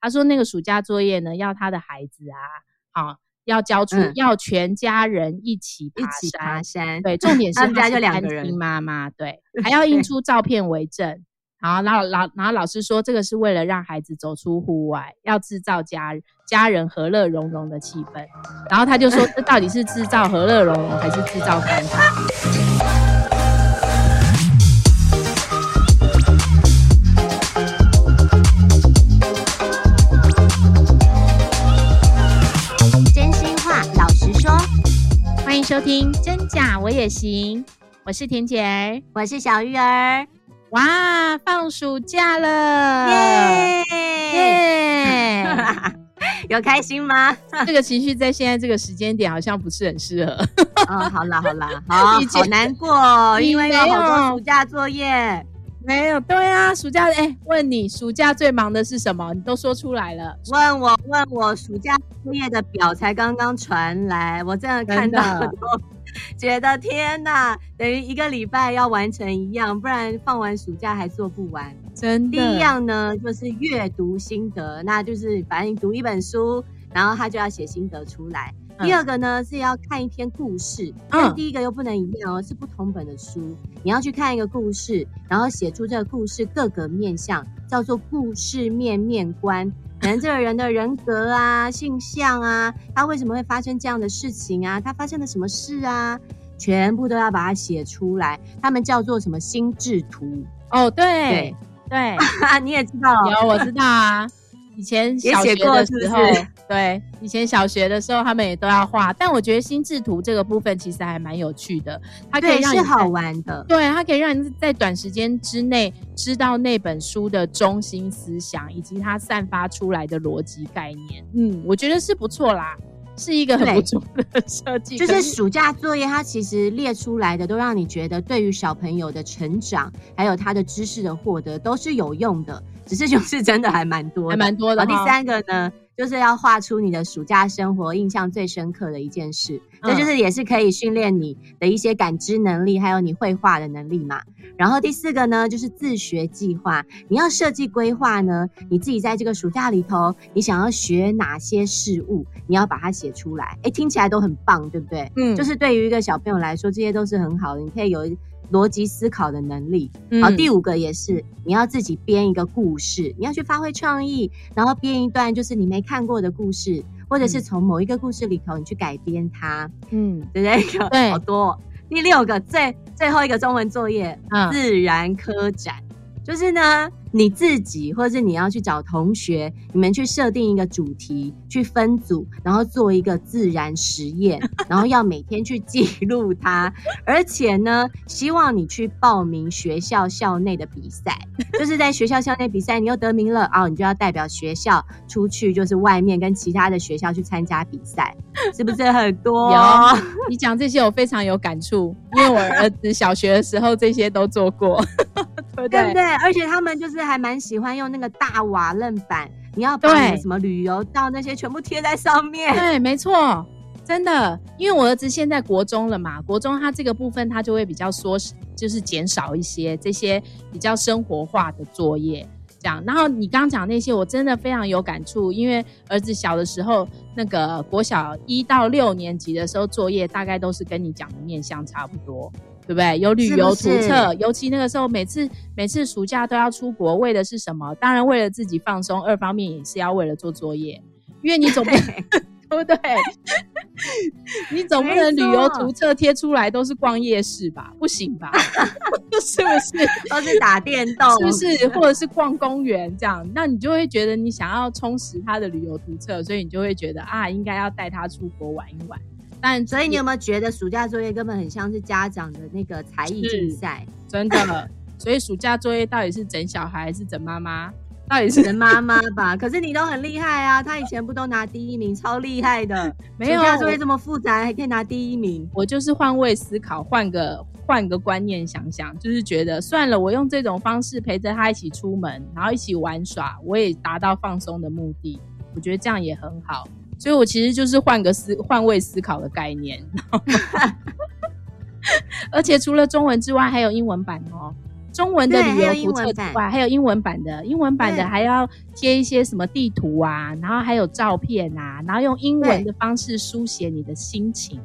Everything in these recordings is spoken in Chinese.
他说那个暑假作业呢，要他的孩子啊，好、啊、要交出、嗯，要全家人一起。一起爬山。对，重点 是他们家就两个人，妈妈对，还要印出照片为证。然后，然后老，然后老师说，这个是为了让孩子走出户外，要制造家家人和乐融融的气氛。然后他就说，这到底是制造和乐融融，还是制造尴尬？收听《真假我也行》，我是田姐儿，我是小玉儿。哇，放暑假了，耶耶！有开心吗？这个情绪在现在这个时间点好像不是很适合。哦，好啦好啦，好，好难过，因为有好多暑假作业。没有，对啊，暑假哎，问你，暑假最忙的是什么？你都说出来了。问我问我，暑假作业的表才刚刚传来，我真的看到很多。觉得天哪，等于一个礼拜要完成一样，不然放完暑假还做不完。真的。第一样呢，就是阅读心得，那就是反正你读一本书，然后他就要写心得出来。嗯、第二个呢，是要看一篇故事，但第一个又不能一样哦，是不同本的书。你要去看一个故事，然后写出这个故事各个面向，叫做故事面面观。可能这个人的人格啊、性向啊，他为什么会发生这样的事情啊？他发生了什么事啊？全部都要把它写出来。他们叫做什么心智图？哦，对对，对 你也知道，有我知道啊。以前小学的时候，对，以前小学的时候他们也都要画。但我觉得心智图这个部分其实还蛮有趣的，它可以让你是好玩的。对，它可以让你在短时间之内知道那本书的中心思想以及它散发出来的逻辑概念。嗯，我觉得是不错啦，是一个很不错的设计。就是暑假作业，它其实列出来的都让你觉得对于小朋友的成长还有他的知识的获得都是有用的。只是就是真的还蛮多，还蛮多的。第三个呢，就是要画出你的暑假生活印象最深刻的一件事，这就是也是可以训练你的一些感知能力，还有你绘画的能力嘛。然后第四个呢，就是自学计划，你要设计规划呢，你自己在这个暑假里头，你想要学哪些事物，你要把它写出来。诶，听起来都很棒，对不对？嗯，就是对于一个小朋友来说，这些都是很好的，你可以有。逻辑思考的能力，好，第五个也是，你要自己编一个故事，你要去发挥创意，然后编一段就是你没看过的故事，或者是从某一个故事里头你去改编它，嗯，对不对？对，好多。第六个最最后一个中文作业，嗯，自然科展，就是呢。你自己，或者是你要去找同学，你们去设定一个主题，去分组，然后做一个自然实验，然后要每天去记录它。而且呢，希望你去报名学校校内的比赛，就是在学校校内比赛，你又得名了啊，哦，你就要代表学校出去，就是外面跟其他的学校去参加比赛，是不是很多？有，你讲这些我非常有感触，因为我儿子小学的时候这些都做过。对不对？而且他们就是还蛮喜欢用那个大瓦楞板，你要把什么旅游到那些全部贴在上面。对，没错，真的。因为我儿子现在国中了嘛，国中他这个部分他就会比较缩，就是减少一些这些比较生活化的作业，这样。然后你刚刚讲那些，我真的非常有感触，因为儿子小的时候，那个国小一到六年级的时候，作业大概都是跟你讲的面相差不多。对不对？有旅游图册，尤其那个时候，每次每次暑假都要出国，为的是什么？当然为了自己放松，二方面也是要为了做作业，因为你总不能，对不对？你总不能旅游图册贴出来都是逛夜市吧？不行吧？是不是？都是打电动，是不是？或者是逛公园这样？那你就会觉得你想要充实他的旅游图册，所以你就会觉得啊，应该要带他出国玩一玩。但所以你有没有觉得暑假作业根本很像是家长的那个才艺竞赛？真的。所以暑假作业到底是整小孩还是整妈妈？到底是整妈妈吧？可是你都很厉害啊！他以前不都拿第一名，超厉害的。没有暑假作业这么复杂，还可以拿第一名。我就是换位思考，换个换个观念想想，就是觉得算了，我用这种方式陪着他一起出门，然后一起玩耍，我也达到放松的目的。我觉得这样也很好。所以，我其实就是换个思换位思考的概念，而且除了中文之外，还有英文版哦。中文的旅游图册之外，还有英文版的，英文版的还要贴一些什么地图啊，然后还有照片啊，然后用英文的方式书写你的心情。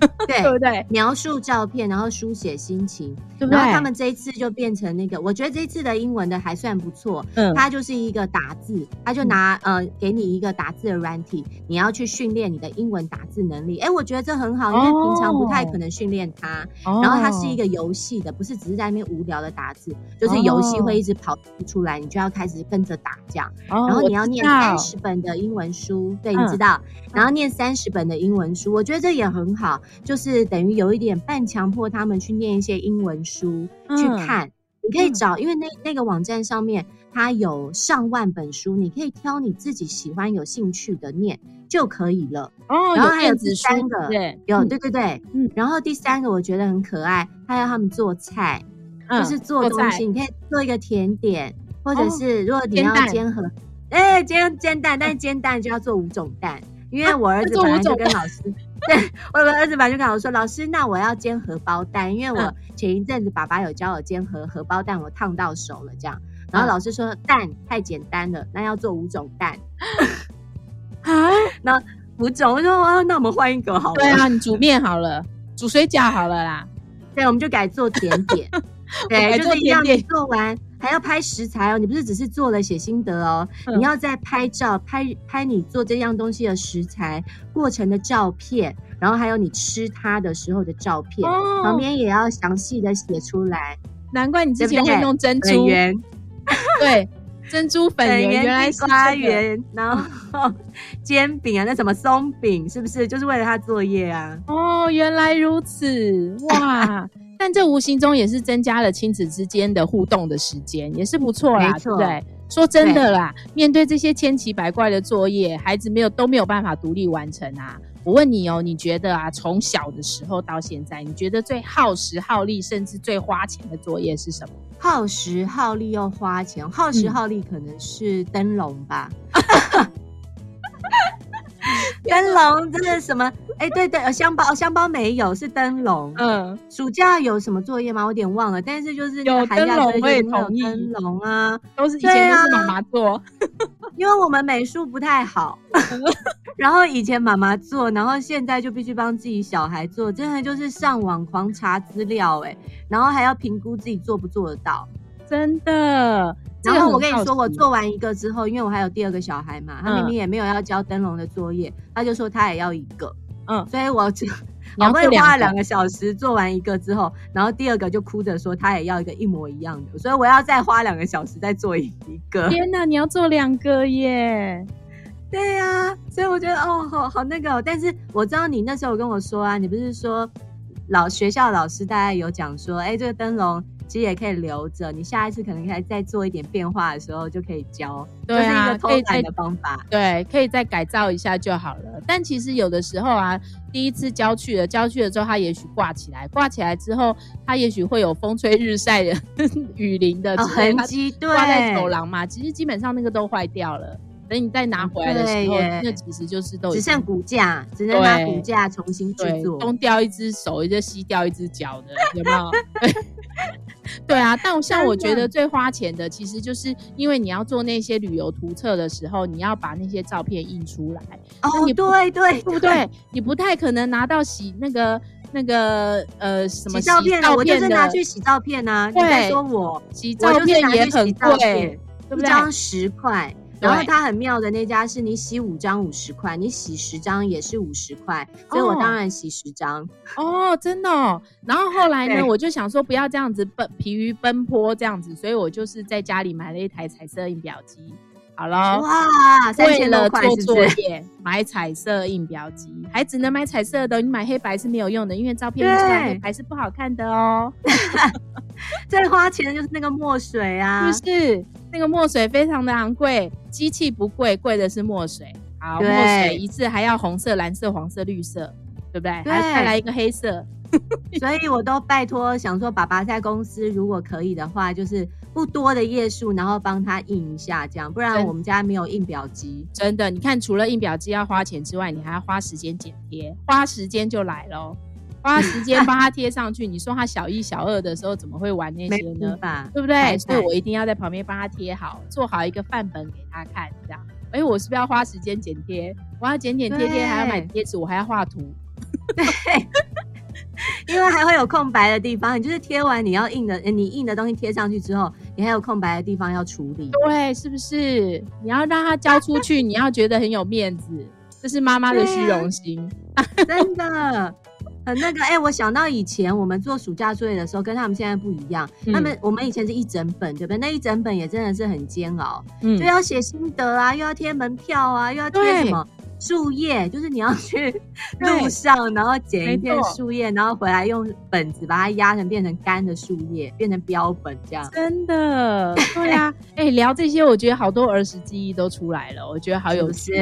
对，对不对？描述照片，然后书写心情，对不对？然后他们这一次就变成那个，我觉得这一次的英文的还算不错。嗯，它就是一个打字，他就拿、嗯、呃给你一个打字的软体，你要去训练你的英文打字能力。哎，我觉得这很好，因为平常不太可能训练它。哦、然后它是一个游戏的，不是只是在那边无聊的打字，就是游戏会一直跑出来，你就要开始跟着打这样。哦、然后你要念三十本的英文书，对，你知道，嗯、然后念三十本的英文书，我觉得这也很好。就是等于有一点半强迫他们去念一些英文书，嗯、去看。你可以找，嗯、因为那那个网站上面它有上万本书，你可以挑你自己喜欢、有兴趣的念就可以了。哦，然后还有第三个，对，有对对对，嗯。然后第三个我觉得很可爱，他要他们做菜，嗯、就是做东西，你可以做一个甜点，或者是如果你要煎盒，哎、哦，煎煎蛋，但是煎蛋就要做五种蛋，因为我儿子本来就跟老师。对，我的儿子本来就跟我说：“老师，那我要煎荷包蛋，因为我前一阵子爸爸有教我煎荷荷包蛋，我烫到手了。”这样，然后老师说：“蛋太简单了，那要做五种蛋。”啊，那五种，我说：“啊，那我们换一个好了。”对啊，你煮面好了，煮水饺好了啦。对，我们就改做甜点。对，就是一样，你做完还要拍食材哦。你不是只是做了写心得哦，嗯、你要再拍照，拍拍你做这样东西的食材过程的照片，然后还有你吃它的时候的照片，哦、旁边也要详细的写出来。难怪你之前会用珍珠粉圆，对，珍珠粉圆原来是花圆，然后煎饼啊，那什么松饼，是不是就是为了他作业啊？哦，原来如此，哇！但这无形中也是增加了亲子之间的互动的时间，也是不错啦，对不对？说真的啦，对面对这些千奇百怪的作业，孩子没有都没有办法独立完成啊。我问你哦，你觉得啊，从小的时候到现在，你觉得最耗时耗力，甚至最花钱的作业是什么？耗时耗力又花钱，耗时耗力可能是灯笼吧。嗯 灯笼这是什么？哎、欸，对对，香包香包没有，是灯笼。嗯，暑假有什么作业吗？我有点忘了。但是就是有寒假作业，有灯笼啊，都是以前都是妈妈做，因为我们美术不太好。然后以前妈妈做，然后现在就必须帮自己小孩做，真的就是上网狂查资料，哎，然后还要评估自己做不做得到，真的。然后我跟你说，我做完一个之后，因为我还有第二个小孩嘛，他明明也没有要交灯笼的作业，他就说他也要一个，嗯，所以我就我会花了两个小时做完一个之后，然后第二个就哭着说他也要一个一模一样的，所以我要再花两个小时再做一个。天哪，你要做两个耶？对呀，所以我觉得哦，好好那个，但是我知道你那时候跟我说啊，你不是说老学校老师大概有讲说，哎，这个灯笼。其实也可以留着，你下一次可能可以再做一点变化的时候就可以教，对啊，是一个偷懒的方法。对，可以再改造一下就好了。但其实有的时候啊，第一次交去了，交去了之后，它也许挂起来，挂起来之后，它也许会有风吹日晒的 雨淋的痕迹，对，挂在走廊嘛。其实基本上那个都坏掉了。等你再拿回来的时候，那其实就是都只剩骨架，只能拿骨架重新去做。东掉一只手，一只西掉一只脚的，有没有？对啊，但像我觉得最花钱的，其实就是因为你要做那些旅游图册的时候，你要把那些照片印出来。哦，对对对，不对？你不太可能拿到洗那个那个呃什么洗照片的，我就是拿去洗照片啊。你在，说我洗照片也很贵，对不对？一张十块。然后它很妙的那家是你洗五张五十块，你洗十张也是五十块，所以我当然洗十张。哦，真的哦。然后后来呢，我就想说不要这样子奔疲于奔波这样子，所以我就是在家里买了一台彩色印表机。好了，哇，为了做作业买彩色印表机，还只能买彩色的，你买黑白是没有用的，因为照片出来黑白是不好看的哦。最花钱的就是那个墨水啊，是不是？那个墨水非常的昂贵，机器不贵，贵的是墨水。好，墨水一次还要红色、蓝色、黄色、绿色，对不对？对，还再来一个黑色。所以我都拜托想说，爸爸在公司如果可以的话，就是不多的页数，然后帮他印一下，这样，不然我们家没有印表机。真的，你看，除了印表机要花钱之外，你还要花时间剪贴，花时间就来喽。花时间帮他贴上去。你说他小一、小二的时候怎么会玩那些呢？对不对？所以我一定要在旁边帮他贴好，做好一个范本给他看，这样。哎，我是不是要花时间剪贴？我要剪剪贴贴，还要买贴纸，我还要画图。对。因为还会有空白的地方，你就是贴完你要印的，你印的东西贴上去之后，你还有空白的地方要处理。对，是不是？你要让他交出去，你要觉得很有面子，这是妈妈的虚荣心，真的 很那个。哎、欸，我想到以前我们做暑假作业的时候，跟他们现在不一样。嗯、他们我们以前是一整本，对不对？那一整本也真的是很煎熬，嗯，就要写心得啊，又要贴门票啊，又要贴什么。树叶就是你要去 路上，然后捡一片树叶，然后回来用本子把它压成变成干的树叶，变成标本这样。真的，对啊，哎、欸，聊这些，我觉得好多儿时记忆都出来了，我觉得好有趣。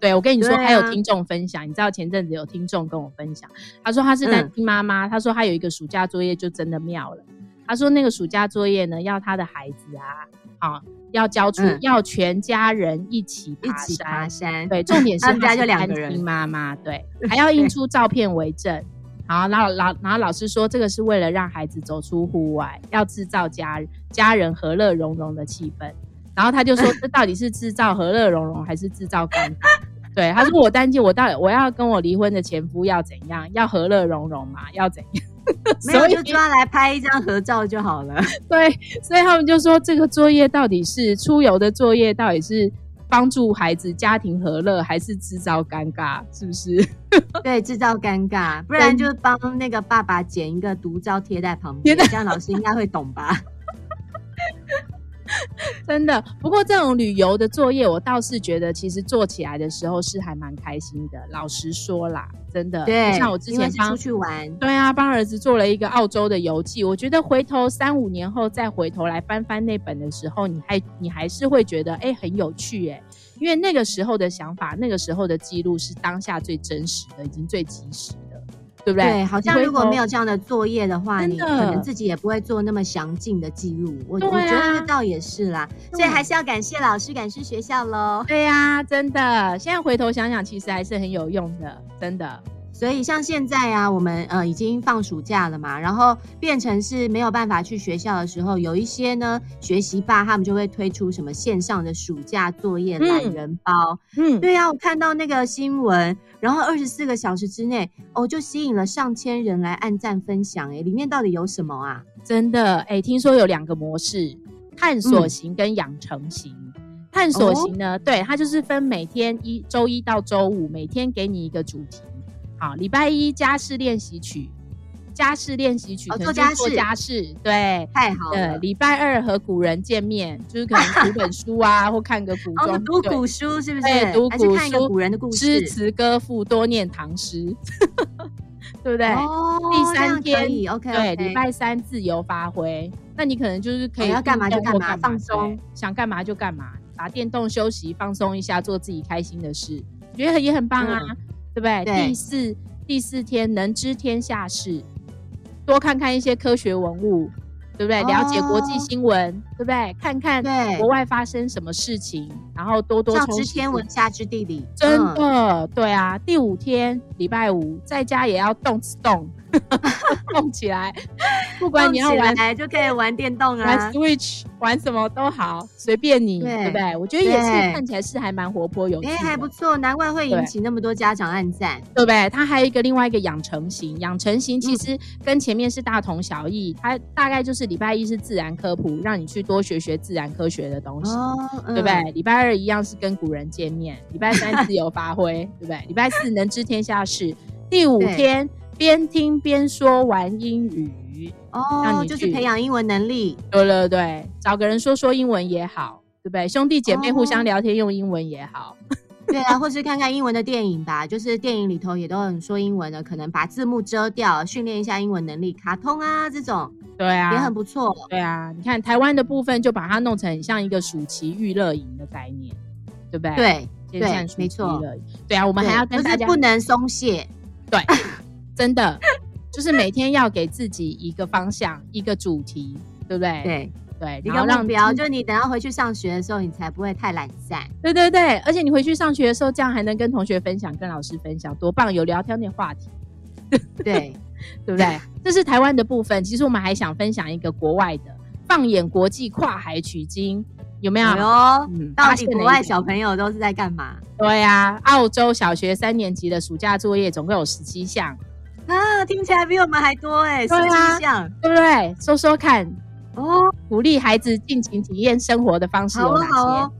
对，我跟你说，还有听众分享，啊、你知道前阵子有听众跟我分享，他说他是单亲妈妈，他说他有一个暑假作业就真的妙了。他说那个暑假作业呢，要他的孩子啊，啊。要交出，嗯、要全家人一起爬山，一起爬山。对，重点 是他家就两个人，妈妈对，还要印出照片为证。好，然后老然后老师说，这个是为了让孩子走出户外，要制造家家人和乐融融的气氛。然后他就说，这到底是制造和乐融融，还是制造尴尬？对，他说我担心，我到底我要跟我离婚的前夫要怎样？要和乐融融嘛？要怎样？没有就抓来拍一张合照就好了。对，所以他们就说，这个作业到底是出游的作业，到底是帮助孩子家庭和乐，还是制造尴尬？是不是？对，制造尴尬，不然就帮那个爸爸剪一个独照贴在旁边，这样老师应该会懂吧？真的，不过这种旅游的作业，我倒是觉得其实做起来的时候是还蛮开心的。老实说啦，真的，对，像我之前出去玩，对啊，帮儿子做了一个澳洲的游记。我觉得回头三五年后再回头来翻翻那本的时候，你还你还是会觉得哎、欸、很有趣哎、欸，因为那个时候的想法，那个时候的记录是当下最真实的，已经最及时。对不对？对，好像如果没有这样的作业的话，你可能自己也不会做那么详尽的记录。我、啊、我觉得这倒也是啦，所以还是要感谢老师，感谢学校喽。对呀、啊，真的，现在回头想想，其实还是很有用的，真的。所以像现在啊，我们呃已经放暑假了嘛，然后变成是没有办法去学校的时候，有一些呢学习霸他们就会推出什么线上的暑假作业懒人包。嗯，对呀、啊，我看到那个新闻，然后二十四个小时之内哦，就吸引了上千人来按赞分享。哎，里面到底有什么啊？真的哎，听说有两个模式，探索型跟养成型。嗯、探索型呢，哦、对，它就是分每天一周一到周五，每天给你一个主题。好，礼拜一家事练习曲，家事练习曲，做家事，做家事，对，太好了。礼拜二和古人见面，就是可能 读本书啊，或看个古装，读古书是不是？对，读古书，看一个古人的故事，诗词歌赋，多念唐诗，对不对？哦，第三天，OK，对，礼拜三自由发挥，那你可能就是可以要干嘛就干嘛，放松，想干嘛就干嘛，打电动休息放松一下，做自己开心的事，觉得也很棒啊。对不对？对，第四第四天能知天下事，多看看一些科学文物，对不对？哦、了解国际新闻，对不对？看看国外发生什么事情，然后多多上知天文下知地理，真的、嗯、对啊。第五天礼拜五在家也要动次动。动起来，不管你要玩，就可以玩电动啊，玩 Switch，玩什么都好，随便你，对不对？我觉得也是看起来是还蛮活泼有趣，哎，还不错，难怪会引起那么多家长暗赞，对不对？它还有一个另外一个养成型，养成型其实跟前面是大同小异，它大概就是礼拜一是自然科普，让你去多学学自然科学的东西，对不对？礼拜二一样是跟古人见面，礼拜三自由发挥，对不对？礼拜四能知天下事，第五天。边听边说玩英语哦，就是培养英文能力。对对对，找个人说说英文也好，对不对？兄弟姐妹互相聊天用英文也好。哦、对啊，或是看看英文的电影吧，就是电影里头也都很说英文的，可能把字幕遮掉，训练一下英文能力。卡通啊这种，对啊，也很不错。对啊，你看台湾的部分就把它弄成很像一个暑期娱乐营的概念，对不对？对对，没错。对啊，我们还要跟大家不能松懈。对。真的，就是每天要给自己一个方向，一个主题，对不对？对对，一个目标，就是你等到回去上学的时候，你才不会太懒散。对对对，而且你回去上学的时候，这样还能跟同学分享，跟老师分享，多棒！有聊天的话题。对，对不对？这是台湾的部分。其实我们还想分享一个国外的，放眼国际跨海取经，有没有？有、哎嗯。到底国外小朋友都是在干嘛？对呀、啊，澳洲小学三年级的暑假作业总共有十七项啊，听起来比我们还多哎，十七项，对不对？说说看哦，鼓励孩子尽情体验生活的方式有哪些？哦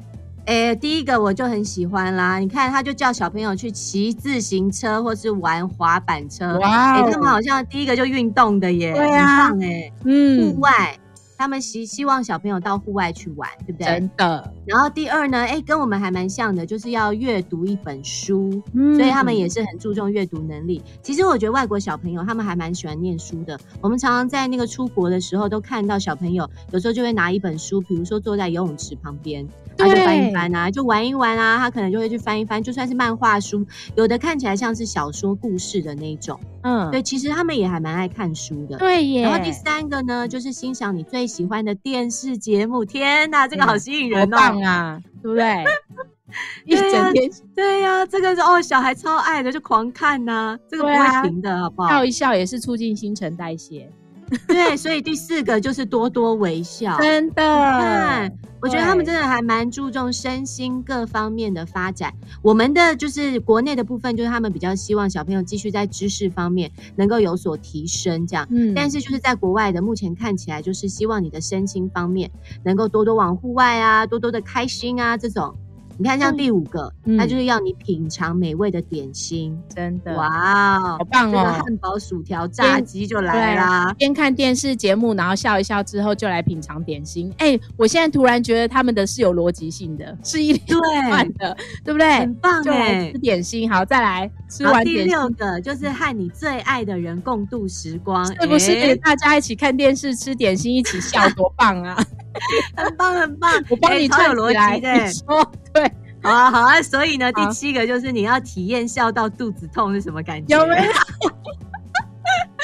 哎，第一个我就很喜欢啦！你看，他就叫小朋友去骑自行车，或是玩滑板车。哇、哦！哎，他们好像第一个就运动的耶，对啊，很棒哎，嗯，户外。他们希希望小朋友到户外去玩，对不对？真的。然后第二呢，哎，跟我们还蛮像的，就是要阅读一本书，嗯，所以他们也是很注重阅读能力。其实我觉得外国小朋友他们还蛮喜欢念书的。我们常常在那个出国的时候都看到小朋友，有时候就会拿一本书，比如说坐在游泳池旁边，然后就翻一翻啊，就玩一玩啊。他可能就会去翻一翻，就算是漫画书，有的看起来像是小说故事的那种。嗯，对，其实他们也还蛮爱看书的。对耶。然后第三个呢，就是欣赏你最喜欢的电视节目。天哪，这个好吸引人哦！棒啊，对不对？一整天，对呀、啊啊，这个是哦，小孩超爱的，就狂看呐、啊，这个不会停的，好不好？笑一笑也是促进新陈代谢。对，所以第四个就是多多微笑，真的。看，我觉得他们真的还蛮注重身心各方面的发展。我们的就是国内的部分，就是他们比较希望小朋友继续在知识方面能够有所提升，这样。嗯。但是就是在国外的，目前看起来就是希望你的身心方面能够多多往户外啊，多多的开心啊，这种。你看，像第五个，嗯，它就是要你品尝美味的点心，真的，哇，好棒哦！汉堡、薯条、炸鸡就来啦。边看电视节目，然后笑一笑之后，就来品尝点心。哎、欸，我现在突然觉得他们的是有逻辑性的，是一连串的，对不对？很棒哎！吃点心，好，再来吃完点心。第六个就是和你最爱的人共度时光，是不是？欸、大家一起看电视、吃点心、一起笑，多棒啊！很棒，很棒！我帮你串逻辑的，你说对。好 啊，好啊，所以呢，第七个就是你要体验笑到肚子痛是什么感觉？有没有？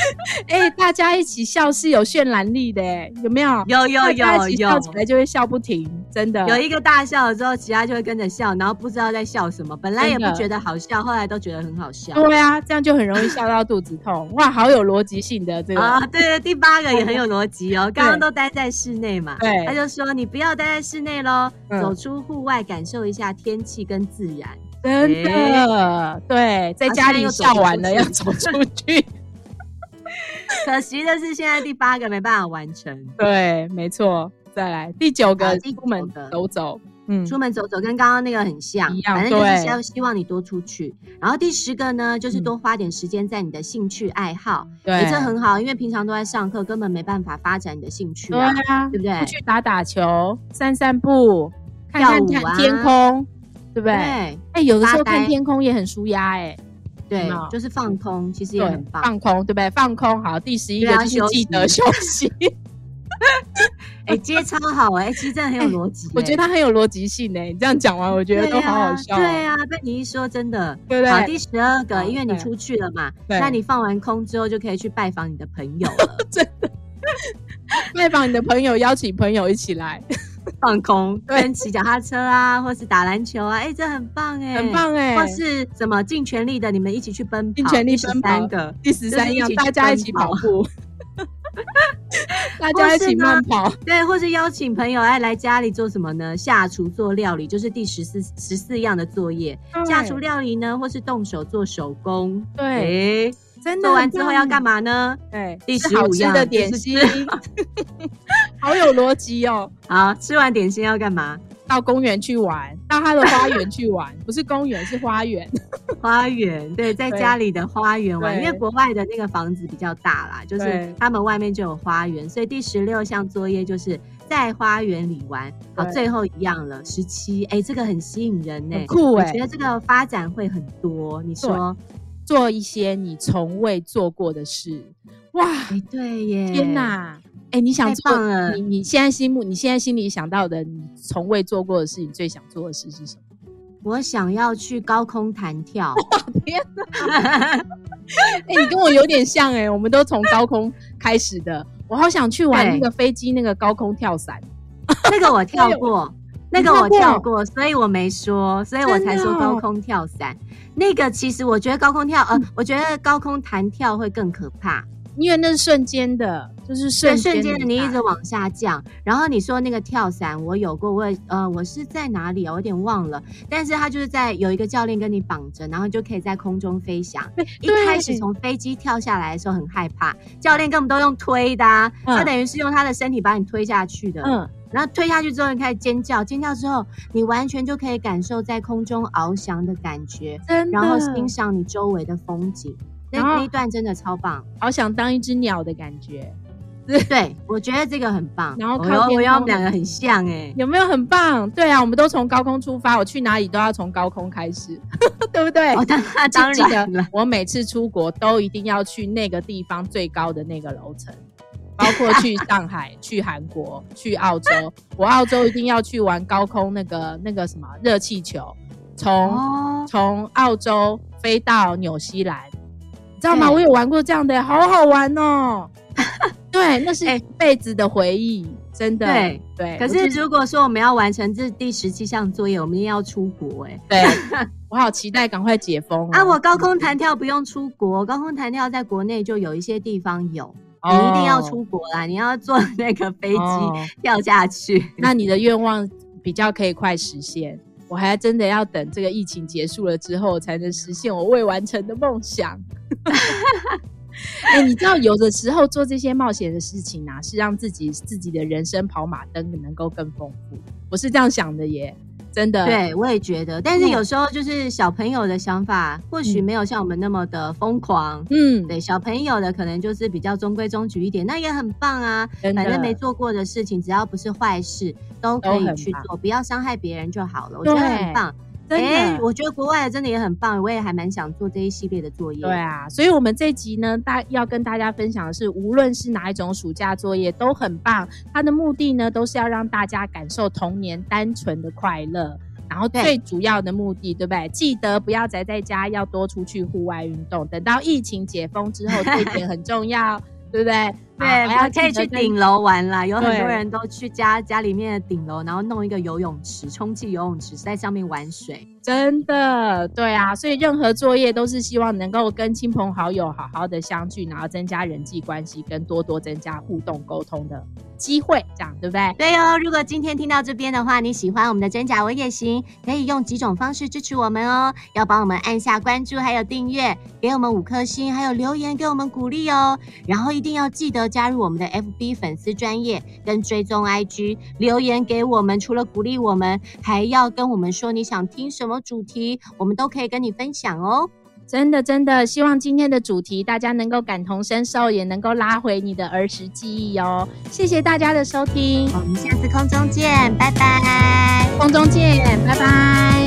哎、欸，大家一起笑是有渲染力的，有没有？有有有有，笑起来就会笑不停，真的。有一个大笑了之后，其他就会跟着笑，然后不知道在笑什么，本来也不觉得好笑，后来都觉得很好笑。对啊，这样就很容易笑到肚子痛。哇，好有逻辑性的这个啊，对对，第八个也很有逻辑哦。刚刚都待在室内嘛，对，他就说你不要待在室内喽，走出户外，感受一下天气跟自然。真的，欸、对，在家里笑完了要走出去。可惜的是，现在第八个没办法完成。对，没错。再来第九个，出门走走。嗯，出门走走跟刚刚那个很像。反正就是希希望你多出去。然后第十个呢，就是多花点时间在你的兴趣爱好。对，这很好，因为平常都在上课，根本没办法发展你的兴趣啊，对啊，对不对？出去打打球、散散步、看看天空，对不对？哎，有的时候看天空也很舒压，哎。对，就是放空，其实也很棒。放空，对不对？放空好。第十一个就是记得休息。哎、欸，接超好哎、欸，其实真的很有逻辑、欸。我觉得他很有逻辑性哎、欸，你这样讲完，我觉得都好好笑、喔。对啊，被你一说，真的。对对。好，第十二个，因为你出去了嘛，那你放完空之后，就可以去拜访你的朋友了。真的。拜访你的朋友，邀请朋友一起来。放空，跟骑脚踏车啊，或是打篮球啊，哎、欸，这很棒哎、欸，很棒哎、欸，或是什么尽全力的，你们一起去奔跑，尽全力奔跑的，第十三样，大家一起跑。步，大家一起慢跑，对，或是邀请朋友哎来家里做什么呢？下厨做料理，就是第十四十四样的作业，下厨料理呢，或是动手做手工，对。欸做完之后要干嘛呢？对，第十五样的点心，好有逻辑哦。好，吃完点心要干嘛？到公园去玩，到他的花园去玩，不是公园，是花园。花园，对，在家里的花园玩，因为国外的那个房子比较大啦，就是他们外面就有花园，所以第十六项作业就是在花园里玩。好，最后一样了，十七，哎，这个很吸引人呢，酷哎，我觉得这个发展会很多，你说？做一些你从未做过的事，哇！欸、对耶，天哪！哎、欸，你想做了？你你现在心目，你现在心里想到的，你从未做过的事，你最想做的事是什么？我想要去高空弹跳。天哪！哎、欸，你跟我有点像哎、欸，我们都从高空开始的。我好想去玩那个飞机，那个高空跳伞。那个我跳过，那个我跳过，所以我没说，所以我才说高空跳伞。那个其实我觉得高空跳，呃，我觉得高空弹跳会更可怕。因为那是瞬间的，就是瞬间的，你一直往下降。然后你说那个跳伞，我有过，我呃，我是在哪里啊？我有点忘了。但是他就是在有一个教练跟你绑着，然后就可以在空中飞翔。一开始从飞机跳下来的时候很害怕，教练根本都用推的，啊，他等于是用他的身体把你推下去的。嗯，然后推下去之后，你开始尖叫，尖叫之后，你完全就可以感受在空中翱翔的感觉，然后欣赏你周围的风景。那那一段真的超棒，好想当一只鸟的感觉。对，我觉得这个很棒。然后靠天，我要两个很像哎、欸，有没有很棒？对啊，我们都从高空出发，我去哪里都要从高空开始，对不对？我当当然了，我每次出国都一定要去那个地方最高的那个楼层，包括去上海、去韩国、去澳洲。我澳洲一定要去玩高空那个那个什么热气球，从从、哦、澳洲飞到纽西兰。你知道吗？我有玩过这样的，好好玩哦！对，那是一辈子的回忆，欸、真的。对对。可是如果说我们要完成这第十七项作业，我们一定要出国哎。对，我好期待赶快解封啊！我高空弹跳不用出国，高空弹跳在国内就有一些地方有，哦、你一定要出国啦！你要坐那个飞机、哦、跳下去，那你的愿望比较可以快实现。我还真的要等这个疫情结束了之后，才能实现我未完成的梦想。哎、欸，你知道，有的时候做这些冒险的事情啊，是让自己自己的人生跑马灯能够更丰富。我是这样想的耶。真的，对，我也觉得，但是有时候就是小朋友的想法，或许没有像我们那么的疯狂。嗯，对，小朋友的可能就是比较中规中矩一点，那也很棒啊。反正没做过的事情，只要不是坏事，都可以去做，不要伤害别人就好了。我觉得很棒。哎、欸，我觉得国外的真的也很棒，我也还蛮想做这一系列的作业。对啊，所以我们这集呢，大要跟大家分享的是，无论是哪一种暑假作业都很棒，它的目的呢，都是要让大家感受童年单纯的快乐。然后最主要的目的，对不对？记得不要宅在家，要多出去户外运动。等到疫情解封之后，这一点很重要。对不对？对，还可以去顶楼玩啦。有很多人都去家家里面的顶楼，然后弄一个游泳池、充气游泳池，在上面玩水。真的，对啊。所以任何作业都是希望能够跟亲朋好友好好的相聚，然后增加人际关系，跟多多增加互动沟通的机会，这样对不对？对哦。如果今天听到这边的话，你喜欢我们的真假我也行，可以用几种方式支持我们哦。要帮我们按下关注，还有订阅，给我们五颗星，还有留言给我们鼓励哦。然后一定要记得加入我们的 FB 粉丝专业跟追踪 IG，留言给我们。除了鼓励我们，还要跟我们说你想听什么么主题，我们都可以跟你分享哦。真的真的，希望今天的主题大家能够感同身受，也能够拉回你的儿时记忆哦。谢谢大家的收听，我们下次空中见，拜拜。空中见，拜拜。